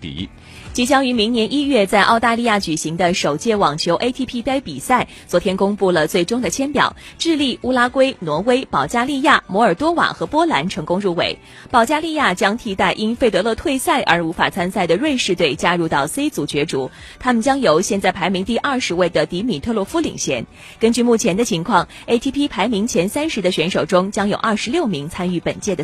比。即将于明年一月在澳大利亚举行的首届网球 ATP 杯比赛，昨天公布了最终的签表。智利、乌拉圭、挪威、保加利亚、摩尔多瓦和波兰成功入围。保加利亚将替代因费德勒退赛而无法参赛的瑞士队加入到 C 组角逐，他们将由现在排名第二十位的迪米特洛夫领衔。根据目前的情况，ATP 排名前三十的选手中将有二十六名参与本届的。